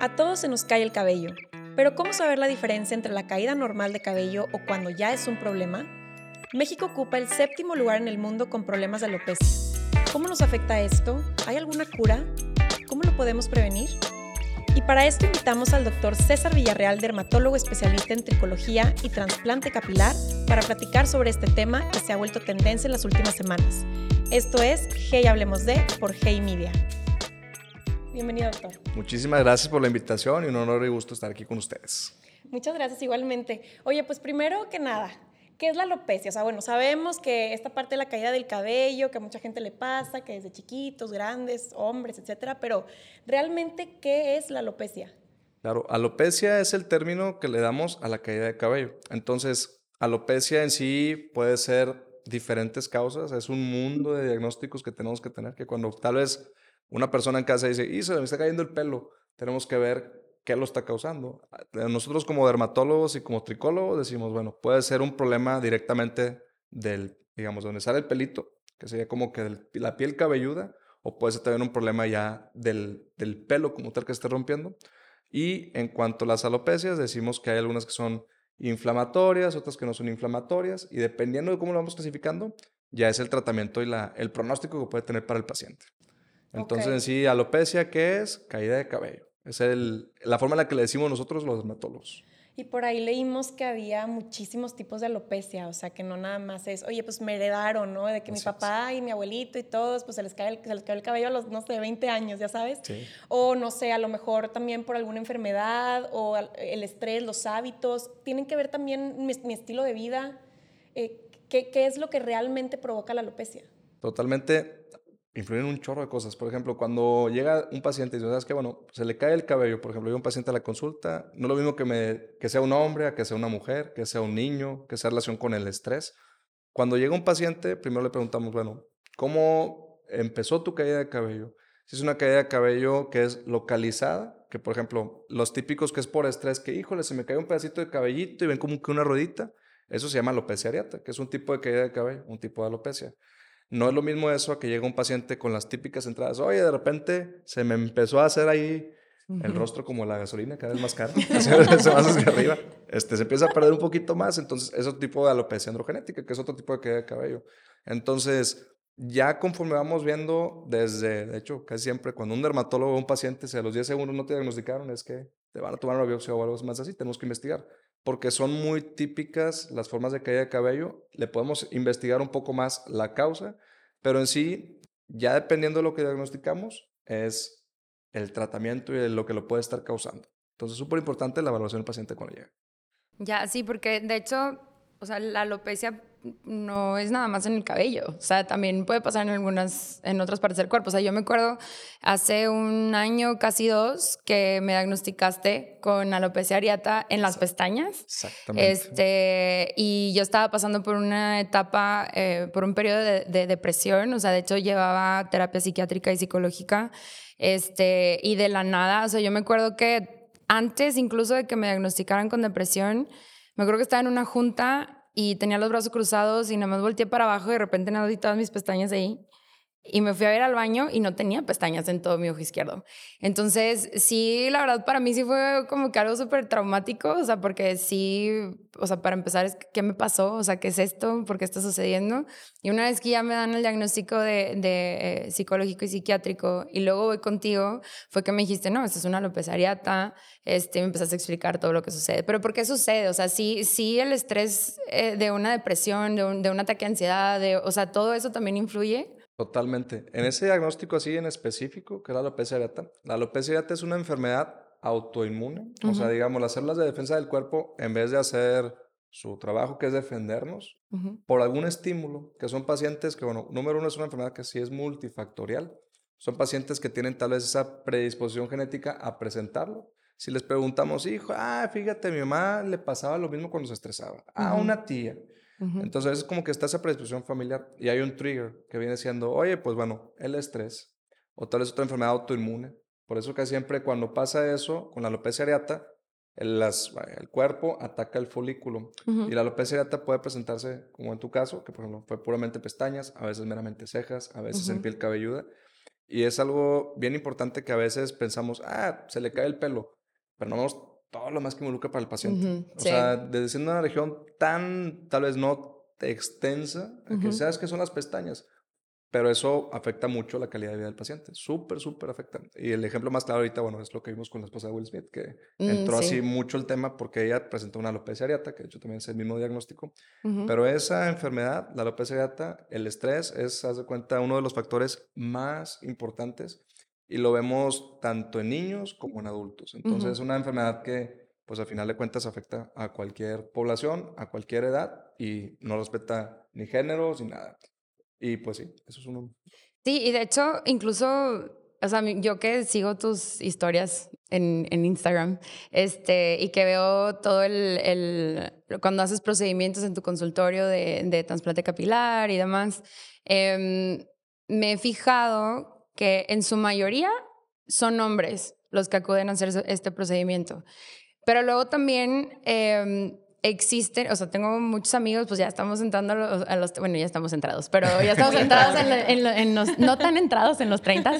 A todos se nos cae el cabello, pero ¿cómo saber la diferencia entre la caída normal de cabello o cuando ya es un problema? México ocupa el séptimo lugar en el mundo con problemas de alopecia. ¿Cómo nos afecta esto? ¿Hay alguna cura? ¿Cómo lo podemos prevenir? Y para esto invitamos al doctor César Villarreal, dermatólogo especialista en tricología y trasplante capilar, para platicar sobre este tema que se ha vuelto tendencia en las últimas semanas. Esto es Hey Hablemos de por Hey Media. Bienvenido, doctor. Muchísimas gracias por la invitación y un honor y gusto estar aquí con ustedes. Muchas gracias igualmente. Oye, pues primero que nada, ¿qué es la alopecia? O sea, bueno, sabemos que esta parte de la caída del cabello, que a mucha gente le pasa, que desde chiquitos, grandes, hombres, etcétera, pero realmente, ¿qué es la alopecia? Claro, alopecia es el término que le damos a la caída de cabello. Entonces, alopecia en sí puede ser diferentes causas, es un mundo de diagnósticos que tenemos que tener, que cuando tal vez una persona en casa dice, y se me está cayendo el pelo, tenemos que ver qué lo está causando. Nosotros como dermatólogos y como tricólogos decimos, bueno, puede ser un problema directamente del, digamos, donde sale el pelito, que sería como que la piel cabelluda, o puede ser también un problema ya del, del pelo como tal que esté rompiendo. Y en cuanto a las alopecias, decimos que hay algunas que son inflamatorias, otras que no son inflamatorias, y dependiendo de cómo lo vamos clasificando, ya es el tratamiento y la, el pronóstico que puede tener para el paciente. Entonces, en sí, alopecia, ¿qué es? Caída de cabello. Es el, la forma en la que le decimos nosotros los dermatólogos. Y por ahí leímos que había muchísimos tipos de alopecia, o sea, que no nada más es, oye, pues me heredaron, ¿no? De que mi papá y mi abuelito y todos, pues se les, cae el, se les cae el cabello a los, no sé, 20 años, ya sabes. Sí. O no sé, a lo mejor también por alguna enfermedad o el estrés, los hábitos. Tienen que ver también mi, mi estilo de vida. Eh, ¿qué, ¿Qué es lo que realmente provoca la alopecia? Totalmente influyen un chorro de cosas. Por ejemplo, cuando llega un paciente y dice, ¿sabes qué? Bueno, se le cae el cabello. Por ejemplo, llega un paciente a la consulta, no lo mismo que, me, que sea un hombre, que sea una mujer, que sea un niño, que sea relación con el estrés. Cuando llega un paciente, primero le preguntamos, bueno, ¿cómo empezó tu caída de cabello? Si es una caída de cabello que es localizada, que por ejemplo, los típicos que es por estrés, que híjole, se me cae un pedacito de cabellito y ven como que una ruedita, eso se llama alopecia areata, que es un tipo de caída de cabello, un tipo de alopecia. No es lo mismo eso a que llega un paciente con las típicas entradas. Oye, de repente se me empezó a hacer ahí el rostro como la gasolina, cada vez más caro. se va hacia arriba. Este, se empieza a perder un poquito más. Entonces, es otro tipo de alopecia androgenética, que es otro tipo de caída de cabello. Entonces, ya conforme vamos viendo desde, de hecho, casi siempre cuando un dermatólogo o un paciente, si a los 10 segundos no te diagnosticaron, es que te van a tomar una biopsia o algo más así, tenemos que investigar. Porque son muy típicas las formas de caída de cabello. Le podemos investigar un poco más la causa, pero en sí, ya dependiendo de lo que diagnosticamos, es el tratamiento y lo que lo puede estar causando. Entonces, súper importante la evaluación del paciente cuando llega. Ya, sí, porque de hecho, o sea, la alopecia no es nada más en el cabello, o sea, también puede pasar en algunas, en otras partes del cuerpo. O sea, yo me acuerdo hace un año, casi dos, que me diagnosticaste con alopecia areata en las pestañas. Exactamente. Este, y yo estaba pasando por una etapa, eh, por un periodo de, de, depresión, o sea, de hecho llevaba terapia psiquiátrica y psicológica, este, y de la nada, o sea, yo me acuerdo que antes incluso de que me diagnosticaran con depresión, me acuerdo que estaba en una junta y tenía los brazos cruzados y nada más volteé para abajo y de repente nada vi todas mis pestañas ahí. Y me fui a ver al baño y no tenía pestañas en todo mi ojo izquierdo. Entonces, sí, la verdad, para mí sí fue como que algo súper traumático, o sea, porque sí, o sea, para empezar, ¿qué me pasó? O sea, ¿qué es esto? ¿Por qué está sucediendo? Y una vez que ya me dan el diagnóstico de, de eh, psicológico y psiquiátrico y luego voy contigo, fue que me dijiste, no, esto es una alopecia este, me empezaste a explicar todo lo que sucede. Pero ¿por qué sucede? O sea, sí, sí el estrés eh, de una depresión, de un, de un ataque de ansiedad, de, o sea, todo eso también influye. Totalmente. En ese diagnóstico así en específico, que es la alopecia areata, la alopecia areata es una enfermedad autoinmune. Uh -huh. O sea, digamos, las células de defensa del cuerpo, en vez de hacer su trabajo, que es defendernos, uh -huh. por algún estímulo, que son pacientes que, bueno, número uno es una enfermedad que sí es multifactorial. Son pacientes que tienen tal vez esa predisposición genética a presentarlo. Si les preguntamos, hijo, ah, fíjate, a mi mamá le pasaba lo mismo cuando se estresaba. A uh -huh. una tía. Uh -huh. Entonces es como que está esa predisposición familiar y hay un trigger que viene siendo, oye, pues bueno, el estrés o tal vez otra enfermedad autoinmune. Por eso que siempre cuando pasa eso con la alopecia areata, el, las, el cuerpo ataca el folículo uh -huh. y la alopecia areata puede presentarse como en tu caso, que por ejemplo fue puramente pestañas, a veces meramente cejas, a veces uh -huh. en piel cabelluda Y es algo bien importante que a veces pensamos, ah, se le cae el pelo, pero no vemos todo lo más que involucra para el paciente. o sea, desde siendo una región tan, tal vez no extensa, que sabes que son las pestañas, pero eso afecta mucho la calidad de vida del paciente, súper, súper afecta. Y el ejemplo más claro ahorita, bueno, es lo que vimos con la esposa de Will Smith, que mm, entró así mucho el tema porque ella presentó una alopecia areata, que de hecho también es el mismo diagnóstico, pero esa enfermedad, la alopecia areata, el estrés es, haz de cuenta, uno de los factores más importantes y lo vemos tanto en niños como en adultos. Entonces es una enfermedad que, pues al final de cuentas, afecta a cualquier población, a cualquier edad y no respeta ni géneros ni nada. Y pues sí, eso es uno. Sí, y de hecho, incluso, o sea, yo que sigo tus historias en, en Instagram, este, y que veo todo el, el, cuando haces procedimientos en tu consultorio de, de trasplante capilar y demás, eh, me he fijado que en su mayoría son hombres los que acuden a hacer este procedimiento. Pero luego también eh, existen, o sea, tengo muchos amigos, pues ya estamos entrando a los, bueno, ya estamos entrados, pero ya estamos entrados en, los, no tan entrados en los 30,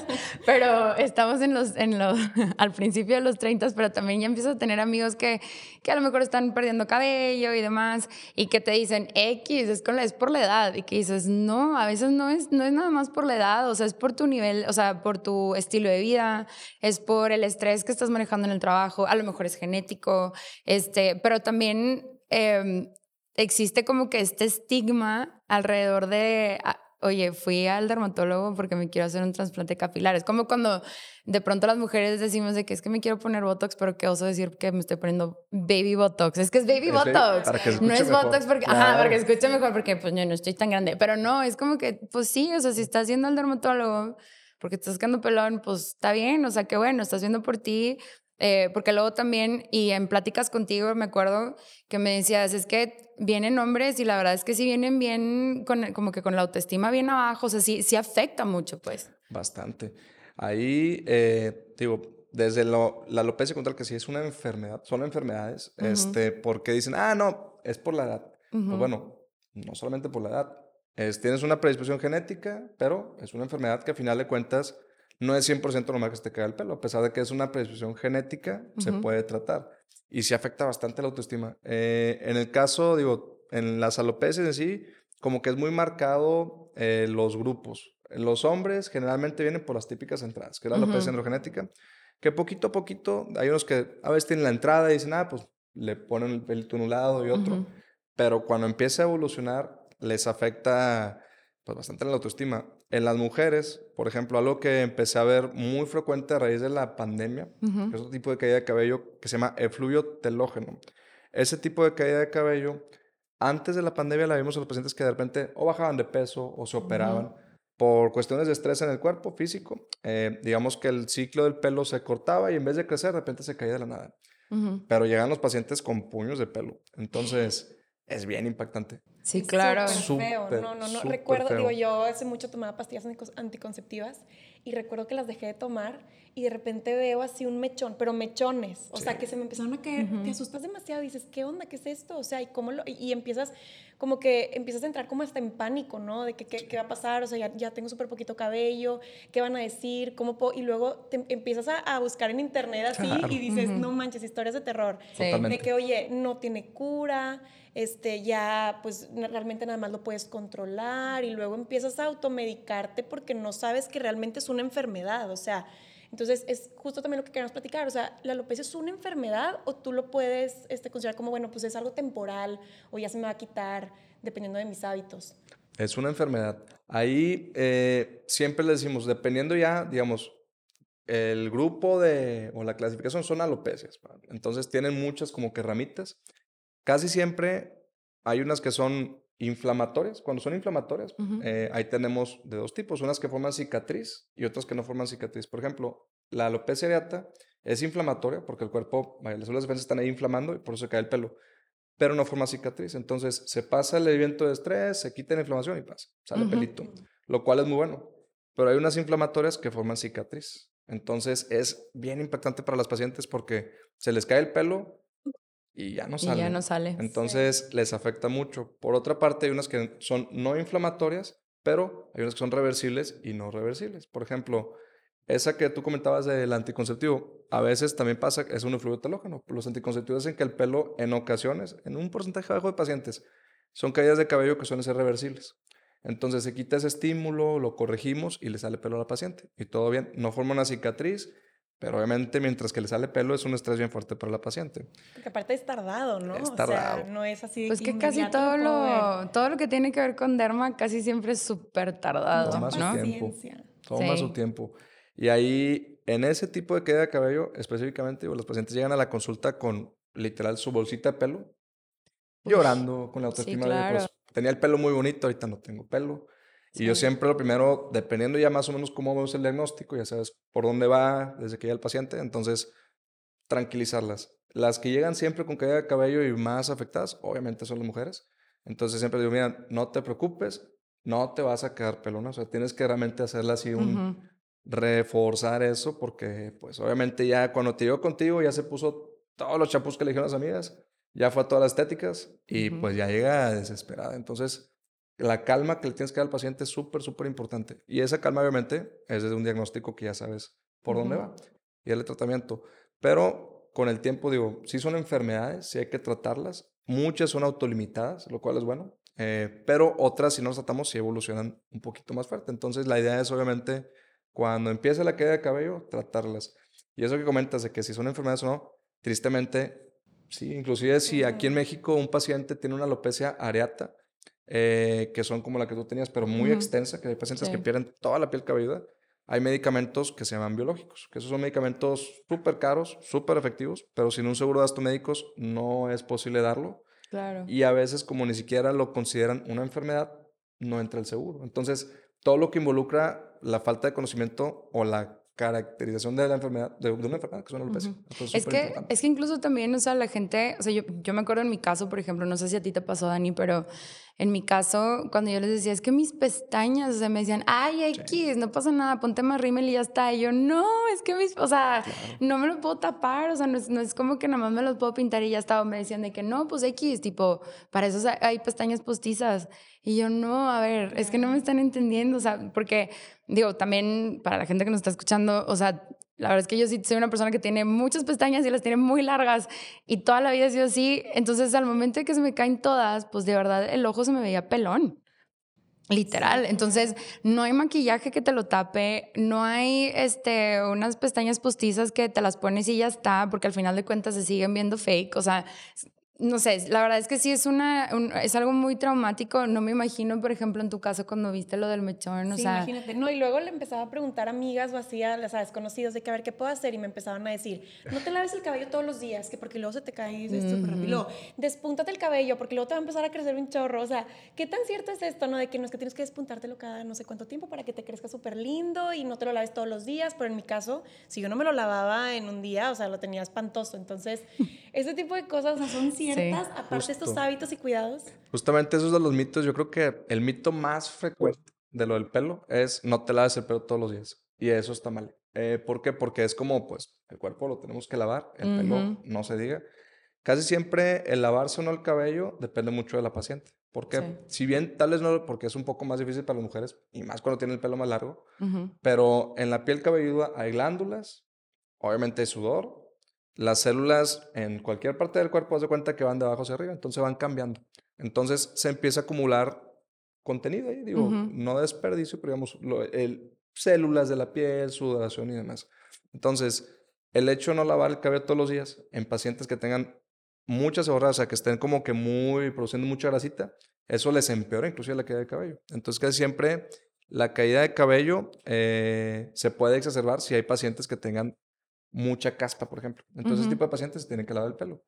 pero estamos en los, en los, al principio de los 30, pero también ya empiezo a tener amigos que, que a lo mejor están perdiendo cabello y demás, y que te dicen, X, es, con la, es por la edad, y que dices, no, a veces no es, no es nada más por la edad, o sea, es por tu nivel, o sea, por tu estilo de vida, es por el estrés que estás manejando en el trabajo, a lo mejor es genético, este, pero también Em, existe como que este estigma alrededor de, ah, oye, fui al dermatólogo porque me quiero hacer un trasplante capilar. Es como cuando de pronto las mujeres decimos de que es que me quiero poner Botox, pero que oso decir que me estoy poniendo baby Botox. Es que es baby Botox. no es Botox porque, ajá, para que escuche mejor porque pues yo no estoy tan grande. Pero no, es como que, pues sí, o sea, si estás yendo al dermatólogo porque estás sacando pelón, pues está bien, o sea, que bueno, estás viendo por ti, eh, porque luego también, y en pláticas contigo me acuerdo que me decías, es que vienen hombres y la verdad es que si vienen bien, con, como que con la autoestima bien abajo, o sea, sí, sí afecta mucho, pues. Bastante. Ahí, eh, digo, desde lo, la alopecia contra que sí es una enfermedad, son enfermedades, este, porque dicen, ah, no, es por la edad. Pues bueno, no solamente por la edad, es, tienes una predisposición genética, pero es una enfermedad que a final de cuentas no es 100% normal que se te caiga el pelo, a pesar de que es una predisposición genética, se puede tratar. Y sí afecta bastante la autoestima. Eh, en el caso, digo, en las alopecias en sí, como que es muy marcado eh, los grupos. Los hombres generalmente vienen por las típicas entradas, que es la alopecia androgenética, que poquito a poquito, hay unos que a veces tienen la entrada y dicen, ah, pues le ponen el pelito en un lado y otro, pero cuando empieza a evolucionar, les afecta pues, bastante la autoestima. En las mujeres, por ejemplo, algo que empecé a ver muy frecuente a raíz de la pandemia, que es otro tipo de caída de cabello que se llama efluvio telógeno. Ese tipo de caída de cabello, antes de la pandemia la vimos a los pacientes que de repente o bajaban de peso o se operaban por cuestiones de estrés en el cuerpo físico. Eh, digamos que el ciclo del pelo se cortaba y en vez de crecer, de repente se caía de la nada. Pero llegan los pacientes con puños de pelo. Entonces, es bien impactante. Sí, claro. Súper feo. No, no, no. Recuerdo, digo, yo hace mucho tomaba pastillas anticonceptivas y recuerdo que las dejé de tomar y de repente veo así un mechón, pero mechones, o sea, que se me empezaron a caer, te asustas demasiado, dices, ¿qué onda? ¿Qué es esto? O sea, y cómo lo, y empiezas como que empiezas a entrar como hasta en pánico, ¿no? De que, qué, qué va a pasar, o sea, ya, ya tengo súper poquito cabello, ¿qué van a decir? ¿Cómo puedo? Y luego te empiezas a, a, buscar en internet así y dices, no manches, historias de terror. De que, oye, no tiene cura, este, ya pues realmente nada más lo puedes controlar y luego empiezas a automedicarte porque no sabes que realmente es una enfermedad, o sea, entonces es justo también lo que queremos platicar, o sea, la alopecia es una enfermedad o tú lo puedes este, considerar como, bueno, pues es algo temporal o ya se me va a quitar dependiendo de mis hábitos. Es una enfermedad. Ahí eh, siempre le decimos, dependiendo ya, digamos, el grupo de, o la clasificación son alopecias. Entonces tienen muchas como que ramitas. Casi siempre hay unas que son inflamatorias. Cuando son inflamatorias, eh, ahí tenemos de dos tipos, unas que forman cicatriz y otras que no forman cicatriz. Por ejemplo, la alopecia areata es inflamatoria porque el cuerpo, las células defensas están ahí inflamando y por eso cae el pelo, pero no forma cicatriz. Entonces se pasa el evento de estrés, se quita la inflamación y pasa, sale pelito, lo cual es muy bueno. Pero hay unas inflamatorias que forman cicatriz. Entonces es bien impactante para las pacientes porque se les cae el pelo, y ya no sale. ya no sale. Entonces les afecta mucho. Por otra parte, hay unas que son no inflamatorias, Pero hay unas que son reversibles y no reversibles. Por ejemplo, esa que tú comentabas del anticonceptivo, a veces también pasa, es un fluido telógeno. Los anticonceptivos hacen que el pelo, en ocasiones, en un porcentaje bajo de pacientes, son caídas de cabello que suelen ser reversibles. Entonces se quita ese estímulo, lo corregimos y le sale pelo a la paciente. Y todo bien, no forma una cicatriz, pero obviamente mientras que le sale pelo es un estrés bien fuerte para la paciente. Porque aparte es tardado, ¿no? Es tardado. O sea, no es así. Pues que casi todo lo, todo lo que tiene que ver con derma casi siempre es súper tardado, Toma su ¿no? tiempo. Paciencia. Toma Sí. su tiempo. Y ahí, en ese tipo de caída de cabello, específicamente, los pacientes llegan a la consulta con literal su bolsita de pelo, llorando, con la sí, autoestima de, claro. pues, tenía el pelo muy bonito, ahorita no tengo pelo. Y yo siempre lo primero, dependiendo ya más o menos cómo vemos el diagnóstico, ya sabes por dónde va desde que llega el paciente, entonces tranquilizarlas. Las que llegan siempre con caída de cabello y más afectadas, obviamente son las mujeres. Entonces siempre digo, mira, no te preocupes, no te vas a quedar pelona, o sea, tienes que realmente hacerla así un, reforzar eso porque pues obviamente ya cuando te llegó contigo ya se puso todos los champús que le dijeron las amigas, ya fue a todas las estéticas y pues ya llega desesperada. Entonces la calma que le tienes que dar al paciente es súper, súper importante. Y esa calma obviamente es desde un diagnóstico que ya sabes por dónde va y el tratamiento. Pero con el tiempo digo, sí son enfermedades, sí hay que tratarlas. Muchas son autolimitadas, lo cual es bueno. eh, pero otras, si no las tratamos, sí evolucionan un poquito más fuerte. Entonces, la idea es obviamente cuando empieza la caída de cabello, tratarlas. Y eso que comentas de que si son enfermedades o no, tristemente, sí, inclusive si aquí en. México un paciente tiene una alopecia areata, eh, que son como la que tú tenías, pero muy Ujú. extensa, que hay pacientes que Sí. pierden toda la piel cabelluda, hay medicamentos que se llaman biológicos, que esos son medicamentos súper caros, súper efectivos, pero sin un seguro de gastos médicos no es posible darlo. Claro. Y a veces, como ni siquiera lo consideran una enfermedad, no entra el seguro. Entonces, todo lo que involucra la falta de conocimiento o la caracterización de la enfermedad, de, una enfermedad, que alopecia. Ujú. Entonces, Es que, importante. es que incluso también, o sea, la gente, o sea, yo, yo me acuerdo en mi caso, por ejemplo, no sé si a ti te pasó, Dani, pero en mi caso, cuando yo les decía, es que mis pestañas, o sea, me decían, ay, X, no pasa nada, ponte más rímel y ya está. Y yo, no, es que mis, o sea, no me lo puedo tapar, o sea, no es, no es como que nada más me los puedo pintar y ya está. O me decían de que no, pues X, tipo, para eso hay pestañas postizas. Y yo, no, a ver, es que no me están entendiendo, o sea, porque, digo, también para la gente que nos está escuchando, o sea, la verdad es que yo sí soy una persona que tiene muchas pestañas y las tiene muy largas y toda la vida ha sido así. Entonces, al momento de que se me caen todas, pues de verdad el ojo se me veía pelón. Literal. Entonces, no hay maquillaje que te lo tape, no hay este, unas pestañas postizas que te las pones y ya está, porque al final de cuentas se siguen viendo fake. O sea, no sé, la verdad es que sí es una, un- es algo muy traumático. No me imagino, por ejemplo, en tu caso cuando viste lo del mechón, o Sí, sea, imagínate. No, y luego le empezaba a preguntar a amigas o así a, ¿sabes? Conocidos de que a ver qué puedo hacer y me empezaban a decir, no te laves el cabello todos los días, que porque luego se te cae y es súper rápido. Y luego, Despúntate el cabello porque luego te va a empezar a crecer un chorro. O sea, ¿qué tan cierto es esto, no? De que no es que tienes que despuntártelo cada no sé cuánto tiempo para que te crezca súper lindo y no te lo laves todos los días. Pero en mi caso, si yo no me lo lavaba en un día, o sea, lo tenía espantoso. Entonces, ese tipo de cosas o sea, son ciertas, aparte de estos hábitos y cuidados. Justamente esos de los mitos, yo creo que el mito más frecuente de lo del pelo es no te laves el pelo todos los días. Y eso está mal. Eh, ¿Por qué? Porque es como, pues, el cuerpo lo tenemos que lavar, el pelo no se diga. Casi siempre el lavarse o no el cabello depende mucho de la paciente. Porque Sí. si bien tal vez no, porque es un poco más difícil para las mujeres, y más cuando tienen el pelo más largo, pero en la piel cabelluda hay glándulas, obviamente hay sudor, las células en cualquier parte del cuerpo, haz de cuenta que van de abajo hacia arriba, entonces van cambiando. Entonces se empieza a acumular contenido ahí, digo, no desperdicio, pero digamos, lo- el, células de la piel, sudoración y demás. Entonces, el hecho de no lavar el cabello todos los días en pacientes que tengan muchas horas, o sea, que estén como que muy, produciendo mucha grasita, eso les empeora inclusive la caída de cabello. Entonces, casi siempre la caída de cabello eh, se puede exacerbar si hay pacientes que tengan mucha caspa, por ejemplo. Entonces, ese Ujú. tipo de pacientes se tienen que lavar el pelo.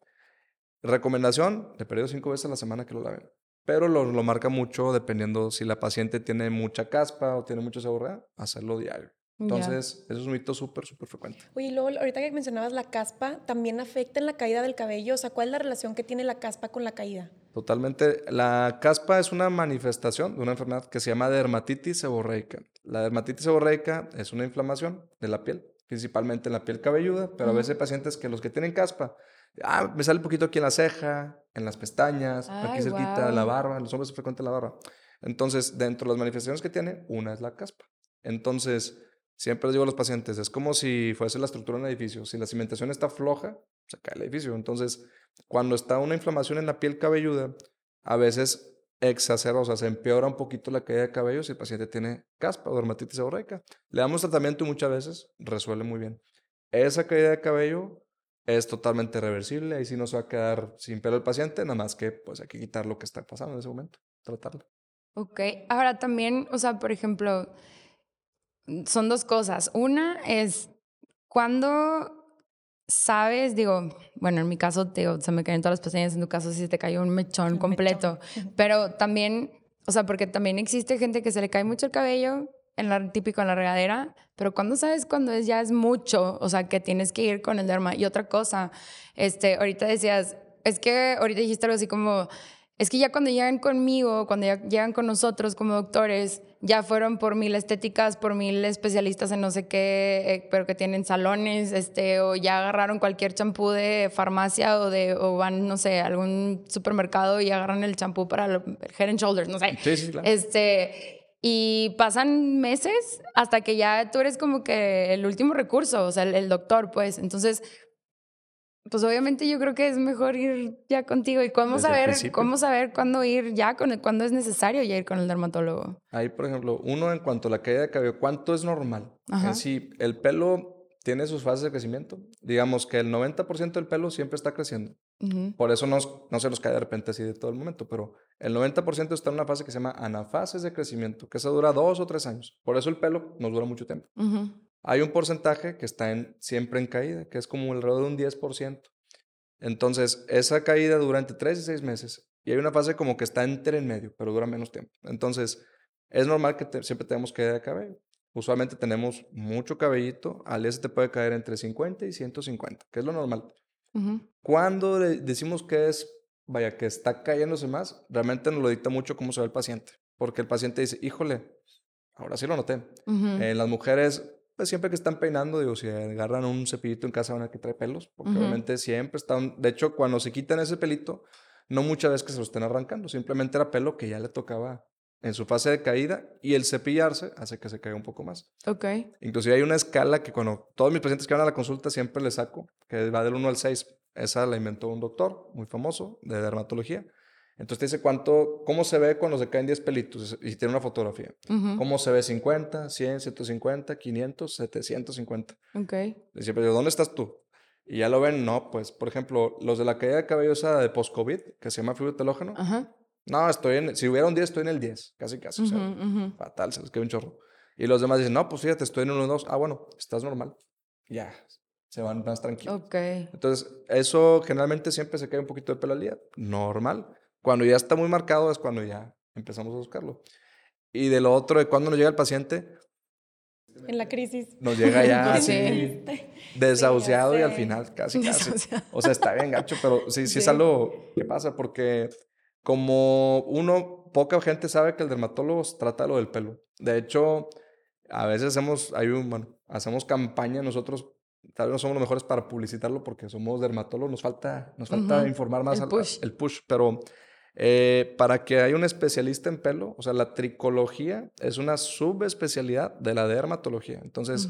Recomendación, de periodo cinco veces a la semana que lo laven. Pero lo, lo marca mucho dependiendo si la paciente tiene mucha caspa o tiene mucha seborrea, hacerlo diario. Entonces, eso es un mito súper, súper frecuente. Oye, y luego ahorita que mencionabas la caspa, ¿también afecta en la caída del cabello? O sea, ¿cuál es la relación que tiene la caspa con la caída? Totalmente. La caspa es una manifestación de una enfermedad que se llama dermatitis seborreica. La dermatitis seborreica es una inflamación de la piel, principalmente en la piel cabelluda, pero a veces hay pacientes que los que tienen caspa, ah, me sale un poquito aquí en la ceja, en las pestañas, aquí Ay, cerquita de la guau. barba, en los hombres es frecuente la barba. Entonces, dentro de las manifestaciones que tiene, una es la caspa. Entonces, siempre les digo a los pacientes, es como si fuese la estructura de un edificio. Si la cimentación está floja, se cae el edificio. Entonces, cuando está una inflamación en la piel cabelluda, a veces sea, se empeora un poquito la caída de cabello si el paciente tiene caspa o dermatitis seborreica. Le damos tratamiento y muchas veces resuelve muy bien. Esa caída de cabello es totalmente reversible, ahí sí no se va a quedar sin pelo el paciente, nada más que pues hay que quitar lo que está pasando en ese momento, tratarlo. Ok, ahora también, o sea, por ejemplo, son dos cosas. Una es cuando sabes, digo, bueno, en mi caso, te, se me caen todas las pestañas, en tu caso sí se te cayó un mechón completo, pero también, o sea, porque también existe gente que se le cae mucho el cabello, en la típico en la regadera, pero cuando sabes cuando es ya es mucho, o sea, que tienes que ir con el derma. Y otra cosa, este, ahorita decías, es que ahorita dijiste algo así como, es que ya cuando llegan conmigo, cuando ya llegan con nosotros como doctores, ya fueron por mil estéticas, por mil especialistas en no sé qué, eh, pero que tienen salones, este, o ya agarraron cualquier champú de farmacia o de, o van, no sé, a algún supermercado y agarran el champú para el Head and Shoulders, no sé. Sí, sí, claro. Este, y pasan meses hasta que ya tú eres como que el último recurso, o sea, el, doctor, pues. Entonces, pues obviamente yo creo que es mejor ir ya contigo y cómo saber, cómo saber cuándo ir ya, con cuándo es necesario ya ir con el dermatólogo. Ahí, por ejemplo, uno en cuanto a la caída de cabello, ¿cuánto es normal? Si el pelo tiene sus fases de crecimiento. Digamos que el 90% del pelo siempre está creciendo. Por eso no, no, se nos cae de repente así de todo el momento, pero el 90% está en una fase que se llama anafases de crecimiento, que se dura dos o tres años. Por eso el pelo nos dura mucho tiempo. Hay un porcentaje que está en, siempre en caída, que es como alrededor de un 10%. Entonces, esa caída dura entre tres y seis meses. Y hay una fase como que está entre en medio, pero dura menos tiempo. Entonces, es normal que siempre tengamos caída de cabello. Usualmente tenemos mucho cabellito, al día se te puede caer entre 50 y 150, que es lo normal. Cuando decimos que es, vaya, que está cayéndose más, realmente nos lo dicta mucho cómo se ve el paciente, porque el paciente dice, híjole, ahora sí lo noté. En las mujeres, pues siempre que están peinando, digo, si agarran un cepillito en casa van a que trae pelos, porque obviamente siempre están, de hecho, cuando se quitan ese pelito, no muchas veces que se lo estén arrancando, simplemente era pelo que ya le tocaba en su fase de caída y el cepillarse hace que se caiga un poco más. Ok. Inclusive hay una escala que cuando todos mis pacientes que van a la consulta siempre les saco, que va del 1 al 6. Esa la inventó un doctor muy famoso de dermatología. Entonces te dice cuánto, cómo se ve cuando se caen 10 pelitos y tiene una fotografía. Cómo se ve 50, 100, 150, 500, 750. Ok. Y siempre digo, ¿dónde estás tú? Y ya lo ven, no, pues, por ejemplo, los de la caída de cabello esa de post-COVID, que se llama fibro telógeno, Ajá no, estoy en, si hubiera un 10, estoy en el 10, casi, casi. o sea, Fatal, se les queda un chorro. Y los demás dicen, no, pues fíjate, estoy en 1 2. Ah, bueno, estás normal. Ya, se van más tranquilos. Ok. Entonces, eso generalmente siempre se cae un poquito de pelo al día, normal. Cuando ya está muy marcado es cuando ya empezamos a buscarlo. Y de lo otro, de cuando nos llega el paciente. En la crisis. Nos llega ya así, desahuciado y al final casi, casi. O sea, está bien gacho, pero sí, sí, sí es algo que pasa porque como uno, poca gente sabe que el dermatólogo trata lo del pelo. De hecho, a veces hacemos, hay un, bueno, hacemos campaña nosotros, tal vez no somos los mejores para publicitarlo porque somos dermatólogos, nos falta, nos falta informar más el push. el push, pero eh, para que haya un especialista en pelo, o sea, la tricología es una subespecialidad de la dermatología. Entonces,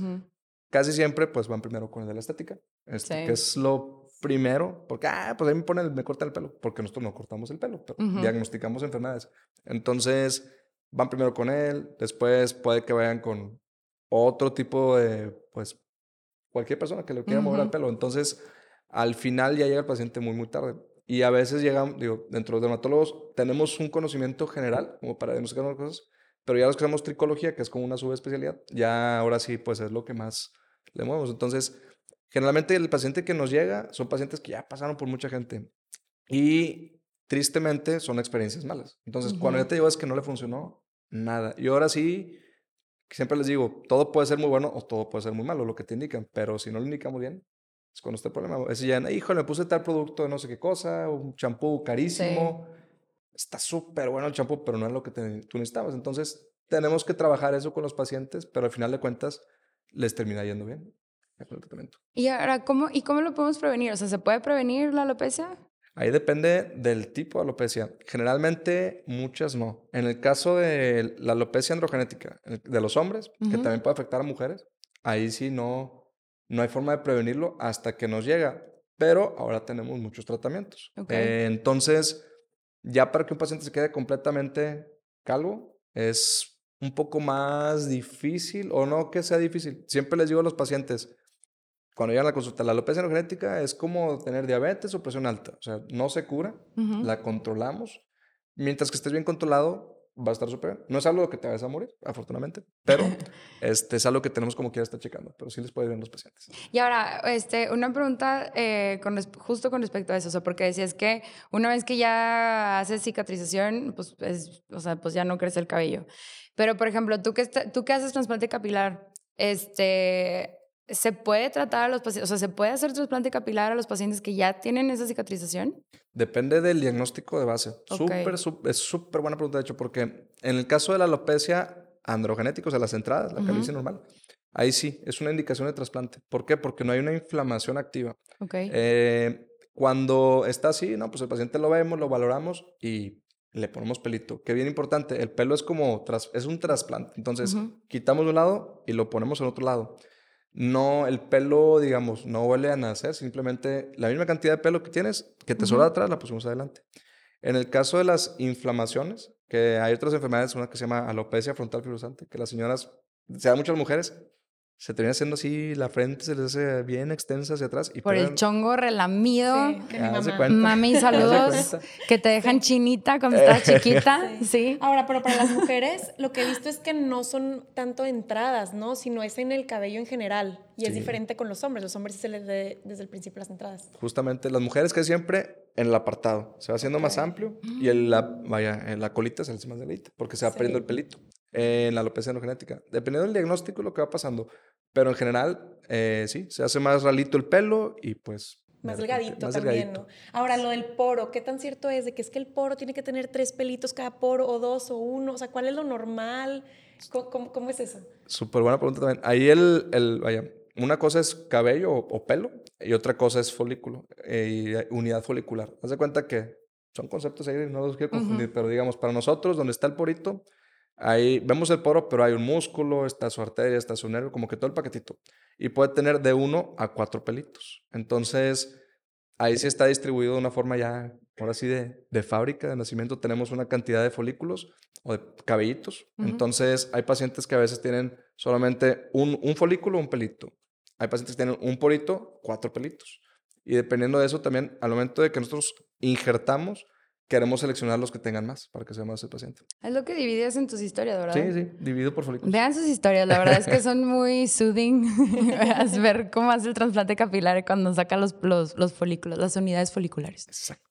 casi siempre pues van primero con el de la estética, este, que es lo primero, porque, ah, pues ahí me ponen, me cortan el pelo, porque nosotros no cortamos el pelo, pero diagnosticamos enfermedades. Entonces, van primero con él, después puede que vayan con otro tipo de, pues, cualquier persona que le quiera mover el pelo. Entonces, al final ya llega el paciente muy, muy tarde. Y a veces llegan, digo, dentro de los dermatólogos tenemos un conocimiento general como para diagnosticar cosas, pero ya los que hacemos tricología, que es como una subespecialidad, ya ahora sí, pues es lo que más le movemos. Entonces, Generalmente el paciente que nos llega son pacientes que ya pasaron por mucha gente y tristemente son experiencias malas. Entonces, cuando ya te digo es que no le funcionó, nada. Y ahora sí, siempre les digo, todo puede ser muy bueno o todo puede ser muy malo, lo que te indican, pero si no lo indicamos bien, es cuando está el problema. Es ya, hijo, le puse tal producto de no sé qué cosa, un champú carísimo. Está súper bueno el champú, pero no es lo que tú necesitabas. Entonces, tenemos que trabajar eso con los pacientes, pero al final de cuentas, les termina yendo bien. Y ahora, ¿cómo, ¿y cómo lo podemos prevenir? O sea, ¿se puede prevenir la alopecia? Ahí depende del tipo de alopecia. Generalmente muchas no. En el caso de la alopecia androgenética de los hombres, que también puede afectar a mujeres, ahí sí no, no hay forma de prevenirlo hasta que nos llega. Pero ahora tenemos muchos tratamientos. Eh, entonces, ya para que un paciente se quede completamente calvo, es un poco más difícil, o no que sea difícil. Siempre les digo a los pacientes, cuando llegan a la consulta, la alopecia genética es como tener diabetes o presión alta. O sea, no se cura, la controlamos. Mientras que estés bien controlado, va a estar súper No es algo que te vayas a morir, afortunadamente, pero este, es algo que tenemos como quiera estar checando, pero sí les puede ir en los pacientes. Y ahora, este, una pregunta eh, con, justo con respecto a eso, o sea, porque decías que una vez que ya haces cicatrización, pues, es, o sea, pues ya no crece el cabello. Pero, por ejemplo, tú que, tú que haces trasplante capilar, este, ¿Se puede tratar a los pacientes, o sea, se puede hacer trasplante capilar a los pacientes que ya tienen esa cicatrización? Depende del diagnóstico de base. Súper, es súper buena pregunta, de hecho, porque en el caso de la alopecia androgenética, o sea, las entradas, la calvicie normal, ahí sí, es una indicación de trasplante. ¿Por qué? Porque no hay una inflamación activa. Okay. Eh, cuando está así, no, pues el paciente lo vemos, lo valoramos y le ponemos pelito. Que bien importante, el pelo es como, es un trasplante. Entonces, quitamos de un lado y lo ponemos en otro lado no, el pelo, digamos, no vuelve a nacer, simplemente la misma cantidad de pelo que tienes, que te sobra atrás, la pusimos adelante. En el caso de las inflamaciones, que hay otras enfermedades, una que se llama alopecia frontal fibrosante, que las señoras, se da muchas mujeres, se termina haciendo así, la frente se les hace bien extensa hacia atrás. Y Por el chongo relamido. Sí, que mi mamá. Mami, saludos. que te dejan chinita cuando estás chiquita. Sí. Ahora, pero para las mujeres, lo que he visto es que no son tanto entradas, ¿no? Sino es en el cabello en general. Y es diferente con los hombres. Los hombres se les ve desde el principio las entradas. Justamente, las mujeres que siempre en el apartado. Se va haciendo más amplio y el, la, vaya, en la colita se hace más delita porque se va perdiendo el pelito en la alopecia no genética. Dependiendo del diagnóstico, lo que va pasando. Pero en general, eh, sí, se hace más ralito el pelo y pues... Más delgadito también, ¿no? Ahora, lo del poro, ¿qué tan cierto es de que es que el poro tiene que tener tres pelitos cada poro o dos o uno? O sea, ¿cuál es lo normal? ¿Cómo, cómo, es eso? Súper buena pregunta también. Ahí el, el, vaya, una cosa es cabello o, pelo y otra cosa es folículo eh, y unidad folicular. Haz de cuenta que son conceptos ahí, no los quiero confundir, pero digamos, para nosotros, donde está el porito, Ahí vemos el poro, pero hay un músculo, está su arteria, está su nervio, como que todo el paquetito. Y puede tener de uno a cuatro pelitos. Entonces, ahí sí está distribuido de una forma ya, ahora sí, de, de fábrica, de nacimiento. Tenemos una cantidad de folículos o de cabellitos. Entonces, hay pacientes que a veces tienen solamente un, un folículo, un pelito. Hay pacientes que tienen un porito, cuatro pelitos. Y dependiendo de eso también, al momento de que nosotros injertamos, queremos seleccionar los que tengan más para que sea más el paciente. Es lo que divides en tus historias, ¿verdad? Sí, sí, divido por folículos. Vean sus historias, la verdad es que son muy soothing. ver cómo hace el trasplante capilar cuando saca los, los, los folículos, las unidades foliculares. Exacto.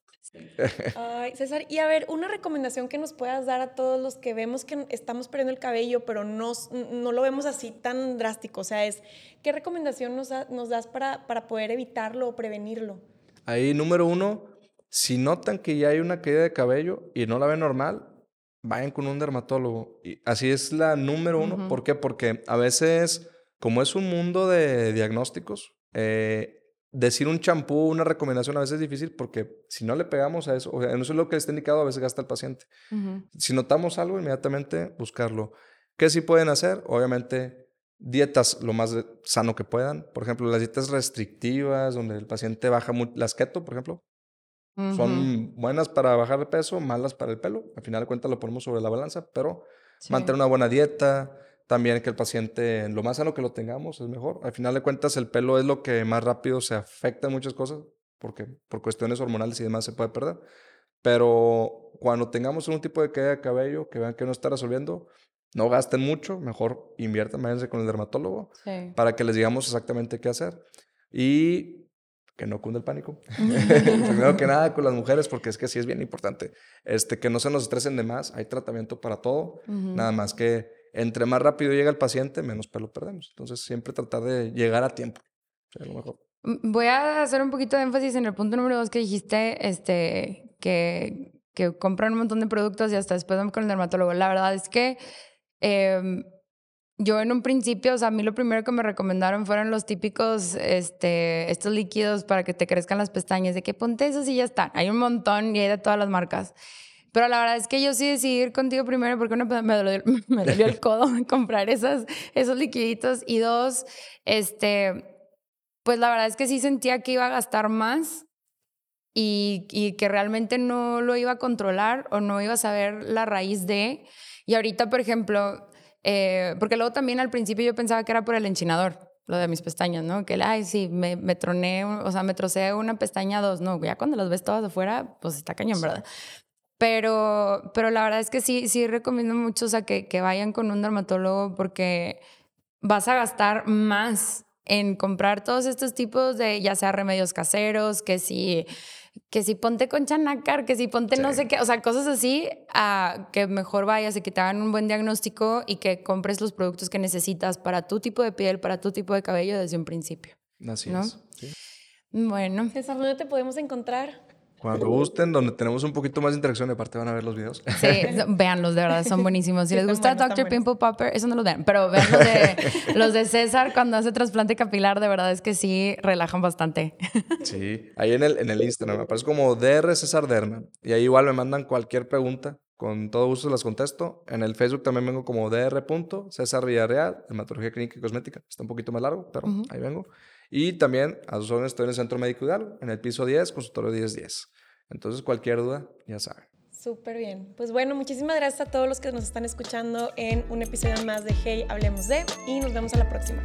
Ay, César, y a ver, una recomendación que nos puedas dar a todos los que vemos que estamos perdiendo el cabello, pero no, no lo vemos así tan drástico. O sea, es, ¿qué recomendación nos, nos das para, para poder evitarlo o prevenirlo? Ahí, número uno, si notan que ya hay una caída de cabello y no la ven normal, vayan con un dermatólogo. Y así es la número uno. ¿Por qué? Porque a veces, como es un mundo de diagnósticos, eh, decir un champú, una recomendación a veces es difícil porque si no le pegamos a eso, o sea, no es lo que está indicado, a veces gasta el paciente. Si notamos algo, inmediatamente buscarlo. ¿Qué sí pueden hacer? Obviamente, dietas lo más sano que puedan. Por ejemplo, las dietas restrictivas, donde el paciente baja las keto, por ejemplo, son buenas para bajar de peso, malas para el pelo. Al final de cuentas lo ponemos sobre la balanza, pero mantener una buena dieta, también que el paciente, lo más sano que lo tengamos, es mejor. Al final de cuentas el pelo es lo que más rápido se afecta en muchas cosas, porque por cuestiones hormonales y demás se puede perder. Pero cuando tengamos un tipo de caída de cabello, que vean que no está resolviendo, no gasten mucho, mejor inviertan, váyanse con el dermatólogo para que les digamos exactamente qué hacer. Y que no cunde el pánico. Primero que nada con las mujeres, porque es que sí es bien importante. Este, que no se nos estresen de más, hay tratamiento para todo, nada más que entre más rápido llega el paciente, menos pelo perdemos. Entonces, siempre tratar de llegar a tiempo. lo mejor. Voy a hacer un poquito de énfasis en el punto número dos que dijiste, este, que, que compran un montón de productos y hasta después van con el dermatólogo. La verdad es que... Em, yo en un principio, o sea, a mí lo primero que me recomendaron fueron los típicos, este, estos líquidos para que te crezcan las pestañas, de que ponte esos y ya están. Hay un montón y hay de todas las marcas. Pero la verdad es que yo sí decidí ir contigo primero porque uno, me, dolió, me dolió el codo comprar esas, esos liquiditos y dos, este, pues la verdad es que sí sentía que iba a gastar más y, y que realmente no lo iba a controlar o no iba a saber la raíz de. Y ahorita, por ejemplo, eh, porque luego también al principio yo pensaba que era por el enchinador, lo de mis pestañas, ¿no? Que, ay, sí, me, me troné, o sea, me trocé una pestaña, dos, no, ya cuando las ves todas afuera, pues está cañón, ¿verdad? Pero, pero la verdad es que sí, sí recomiendo mucho, o sea, que, que vayan con un dermatólogo porque vas a gastar más en comprar todos estos tipos de, ya sea remedios caseros, que si que si ponte con chanacar, que si ponte no sé qué, o sea, cosas así, a que mejor vayas y que te hagan un buen diagnóstico y que compres los productos que necesitas para tu tipo de piel, para tu tipo de cabello desde un principio. Así es. Bueno. César, ¿dónde te podemos encontrar? Cuando gusten, donde tenemos un poquito más de interacción, aparte van a ver los videos. Sí, véanlos, de verdad, son buenísimos. Si les gusta Dr. Pimple Popper, eso no lo vean, pero vean los de, los de César cuando hace trasplante capilar, de verdad es que sí relajan bastante. Sí, ahí en el, en el Instagram me aparece como DR César Derma. Y ahí igual me mandan cualquier pregunta, con todo gusto las contesto. En el Facebook también vengo como DR. César Villarreal, dermatología clínica y cosmética. Está un poquito más largo, pero ahí vengo. Y también a sus órdenes estoy en el Centro Médico Hidalgo, en el piso 10, consultorio 1010. Entonces, cualquier duda, ya saben. Súper bien. Pues bueno, muchísimas gracias a todos los que nos están escuchando en un episodio más de Hey, hablemos de y nos vemos a la próxima.